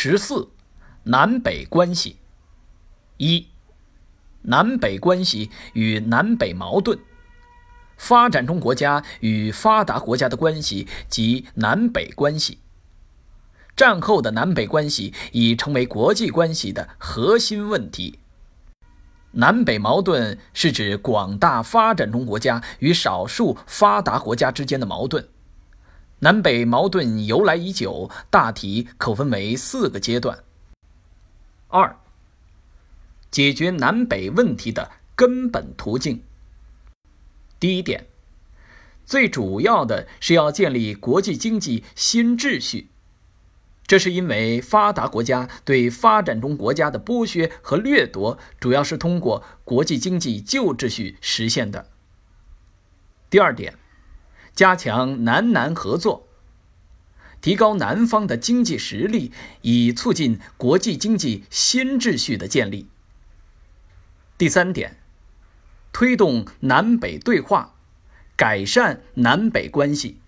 十四，南北关系。一，南北关系与南北矛盾。发展中国家与发达国家的关系及南北关系。战后的南北关系已成为国际关系的核心问题。南北矛盾是指广大发展中国家与少数发达国家之间的矛盾。南北矛盾由来已久，大体可分为四个阶段。二、解决南北问题的根本途径。第一点，最主要的是要建立国际经济新秩序。这是因为发达国家对发展中国家的剥削和掠夺，主要是通过国际经济旧秩序实现的。第二点，加强南南合作，提高南方的经济实力，以促进国际经济新秩序的建立。第三点，推动南北对话，改善南北关系。